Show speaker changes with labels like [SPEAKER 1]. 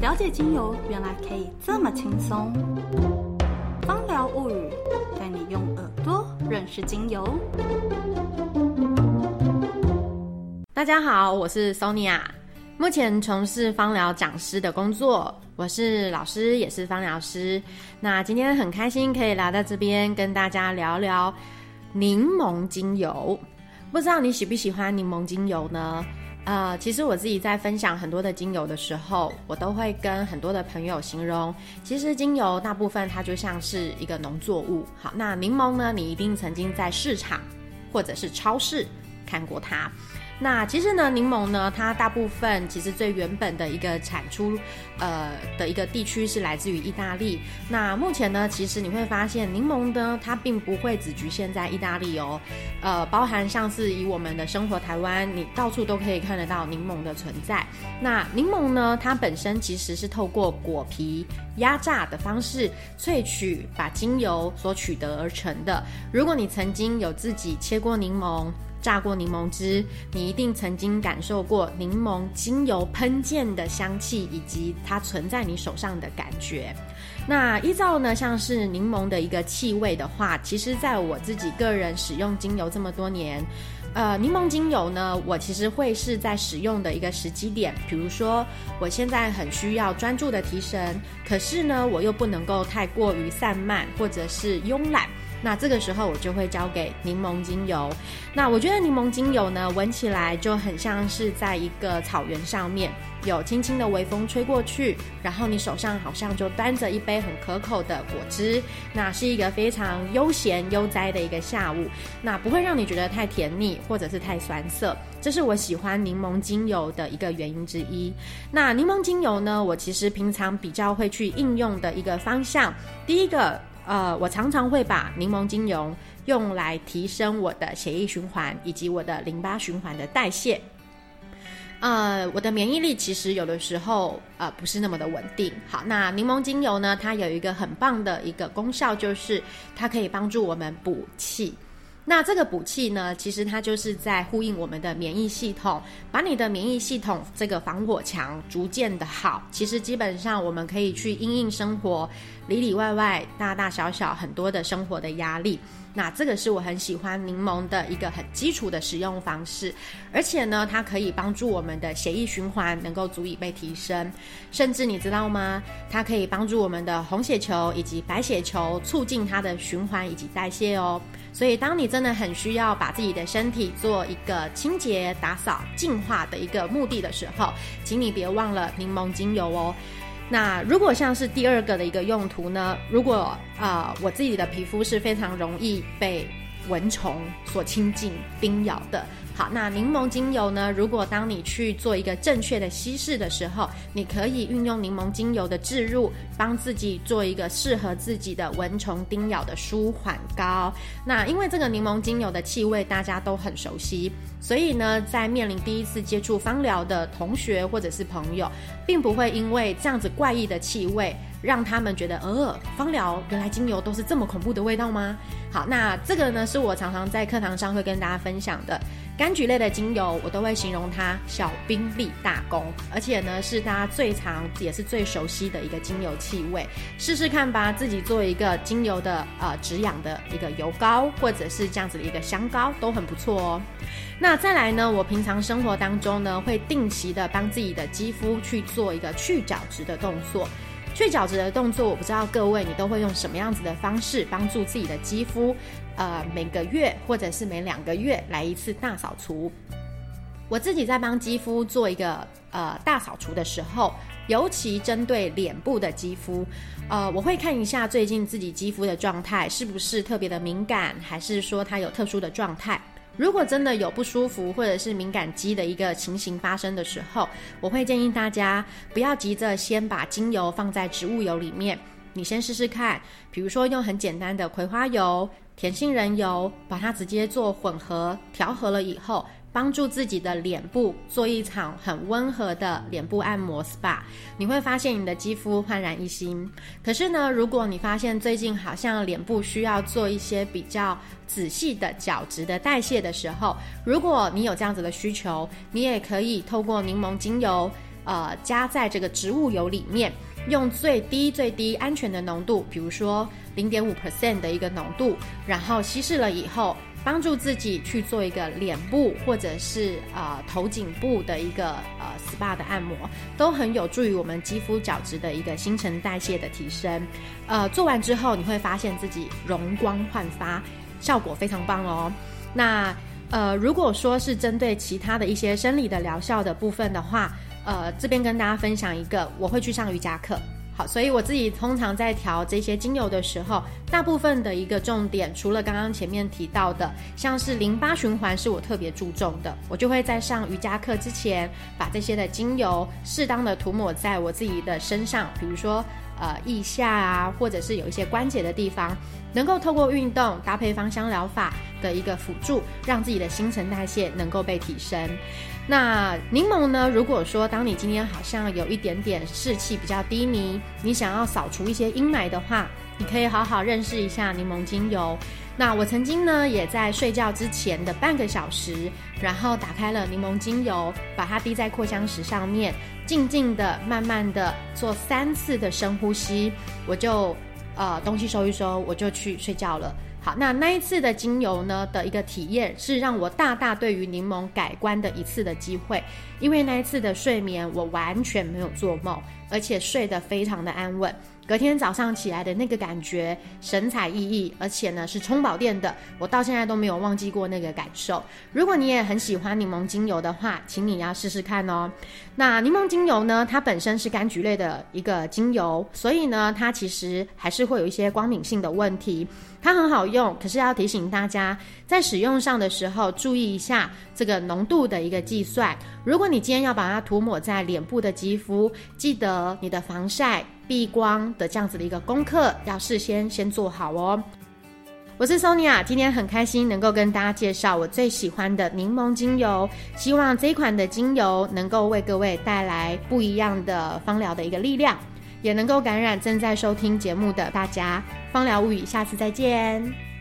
[SPEAKER 1] 了解精油原来可以这么轻松。芳疗物语带你用耳朵认识精油。
[SPEAKER 2] 大家好，我是 Sonia，目前从事芳疗讲师的工作，我是老师也是芳疗师。那今天很开心可以来到这边跟大家聊聊柠檬精油。不知道你喜不喜欢柠檬精油呢？呃，其实我自己在分享很多的精油的时候，我都会跟很多的朋友形容，其实精油大部分它就像是一个农作物。好，那柠檬呢，你一定曾经在市场或者是超市看过它。那其实呢，柠檬呢，它大部分其实最原本的一个产出，呃的一个地区是来自于意大利。那目前呢，其实你会发现，柠檬呢，它并不会只局限在意大利哦，呃，包含像是以我们的生活台湾，你到处都可以看得到柠檬的存在。那柠檬呢，它本身其实是透过果皮压榨的方式萃取，把精油所取得而成的。如果你曾经有自己切过柠檬，榨过柠檬汁，你一定曾经感受过柠檬精油喷溅的香气，以及它存在你手上的感觉。那依照呢，像是柠檬的一个气味的话，其实在我自己个人使用精油这么多年，呃，柠檬精油呢，我其实会是在使用的一个时机点，比如说我现在很需要专注的提神，可是呢，我又不能够太过于散漫或者是慵懒。那这个时候我就会交给柠檬精油。那我觉得柠檬精油呢，闻起来就很像是在一个草原上面，有轻轻的微风吹过去，然后你手上好像就端着一杯很可口的果汁。那是一个非常悠闲悠哉的一个下午，那不会让你觉得太甜腻或者是太酸涩。这是我喜欢柠檬精油的一个原因之一。那柠檬精油呢，我其实平常比较会去应用的一个方向，第一个。呃，我常常会把柠檬精油用来提升我的血液循环以及我的淋巴循环的代谢。呃，我的免疫力其实有的时候呃不是那么的稳定。好，那柠檬精油呢，它有一个很棒的一个功效，就是它可以帮助我们补气。那这个补气呢，其实它就是在呼应我们的免疫系统，把你的免疫系统这个防火墙逐渐的好。其实基本上我们可以去因应生活里里外外大大小小很多的生活的压力。那这个是我很喜欢柠檬的一个很基础的使用方式，而且呢，它可以帮助我们的血液循环能够足以被提升，甚至你知道吗？它可以帮助我们的红血球以及白血球促进它的循环以及代谢哦。所以，当你真的很需要把自己的身体做一个清洁、打扫、净化的一个目的的时候，请你别忘了柠檬精油哦。那如果像是第二个的一个用途呢？如果啊，我自己的皮肤是非常容易被蚊虫所亲近、叮咬的。好，那柠檬精油呢？如果当你去做一个正确的稀释的时候，你可以运用柠檬精油的置入，帮自己做一个适合自己的蚊虫叮咬的舒缓膏。那因为这个柠檬精油的气味大家都很熟悉，所以呢，在面临第一次接触芳疗的同学或者是朋友，并不会因为这样子怪异的气味。让他们觉得，呃，芳疗原来精油都是这么恐怖的味道吗？好，那这个呢是我常常在课堂上会跟大家分享的柑橘类的精油，我都会形容它小兵立大功，而且呢是大家最常也是最熟悉的一个精油气味。试试看吧，自己做一个精油的呃止痒的一个油膏，或者是这样子的一个香膏，都很不错哦。那再来呢，我平常生活当中呢会定期的帮自己的肌肤去做一个去角质的动作。去角质的动作，我不知道各位你都会用什么样子的方式帮助自己的肌肤，呃，每个月或者是每两个月来一次大扫除。我自己在帮肌肤做一个呃大扫除的时候，尤其针对脸部的肌肤，呃，我会看一下最近自己肌肤的状态是不是特别的敏感，还是说它有特殊的状态。如果真的有不舒服或者是敏感肌的一个情形发生的时候，我会建议大家不要急着先把精油放在植物油里面，你先试试看，比如说用很简单的葵花油、甜杏仁油，把它直接做混合调和了以后。帮助自己的脸部做一场很温和的脸部按摩 SPA，你会发现你的肌肤焕然一新。可是呢，如果你发现最近好像脸部需要做一些比较仔细的角质的代谢的时候，如果你有这样子的需求，你也可以透过柠檬精油呃加在这个植物油里面，用最低最低安全的浓度，比如说零点五 percent 的一个浓度，然后稀释了以后。帮助自己去做一个脸部或者是呃头颈部的一个呃 SPA 的按摩，都很有助于我们肌肤角质的一个新陈代谢的提升。呃，做完之后你会发现自己容光焕发，效果非常棒哦。那呃，如果说是针对其他的一些生理的疗效的部分的话，呃，这边跟大家分享一个，我会去上瑜伽课。好，所以我自己通常在调这些精油的时候，大部分的一个重点，除了刚刚前面提到的，像是淋巴循环是我特别注重的，我就会在上瑜伽课之前，把这些的精油适当的涂抹在我自己的身上，比如说呃腋下啊，或者是有一些关节的地方，能够透过运动搭配芳香疗法的一个辅助，让自己的新陈代谢能够被提升。那柠檬呢？如果说当你今天好像有一点点士气比较低迷，你想要扫除一些阴霾的话，你可以好好认识一下柠檬精油。那我曾经呢，也在睡觉之前的半个小时，然后打开了柠檬精油，把它滴在扩香石上面，静静的、慢慢的做三次的深呼吸，我就呃东西收一收，我就去睡觉了。好，那那一次的精油呢的一个体验，是让我大大对于柠檬改观的一次的机会，因为那一次的睡眠，我完全没有做梦，而且睡得非常的安稳。隔天早上起来的那个感觉，神采奕奕，而且呢是充饱电的，我到现在都没有忘记过那个感受。如果你也很喜欢柠檬精油的话，请你要试试看哦。那柠檬精油呢，它本身是柑橘类的一个精油，所以呢，它其实还是会有一些光敏性的问题。它很好用，可是要提醒大家，在使用上的时候注意一下这个浓度的一个计算。如果你今天要把它涂抹在脸部的肌肤，记得你的防晒。避光的这样子的一个功课，要事先先做好哦。我是 Sonia，今天很开心能够跟大家介绍我最喜欢的柠檬精油，希望这一款的精油能够为各位带来不一样的芳疗的一个力量，也能够感染正在收听节目的大家。芳疗物语，下次再见。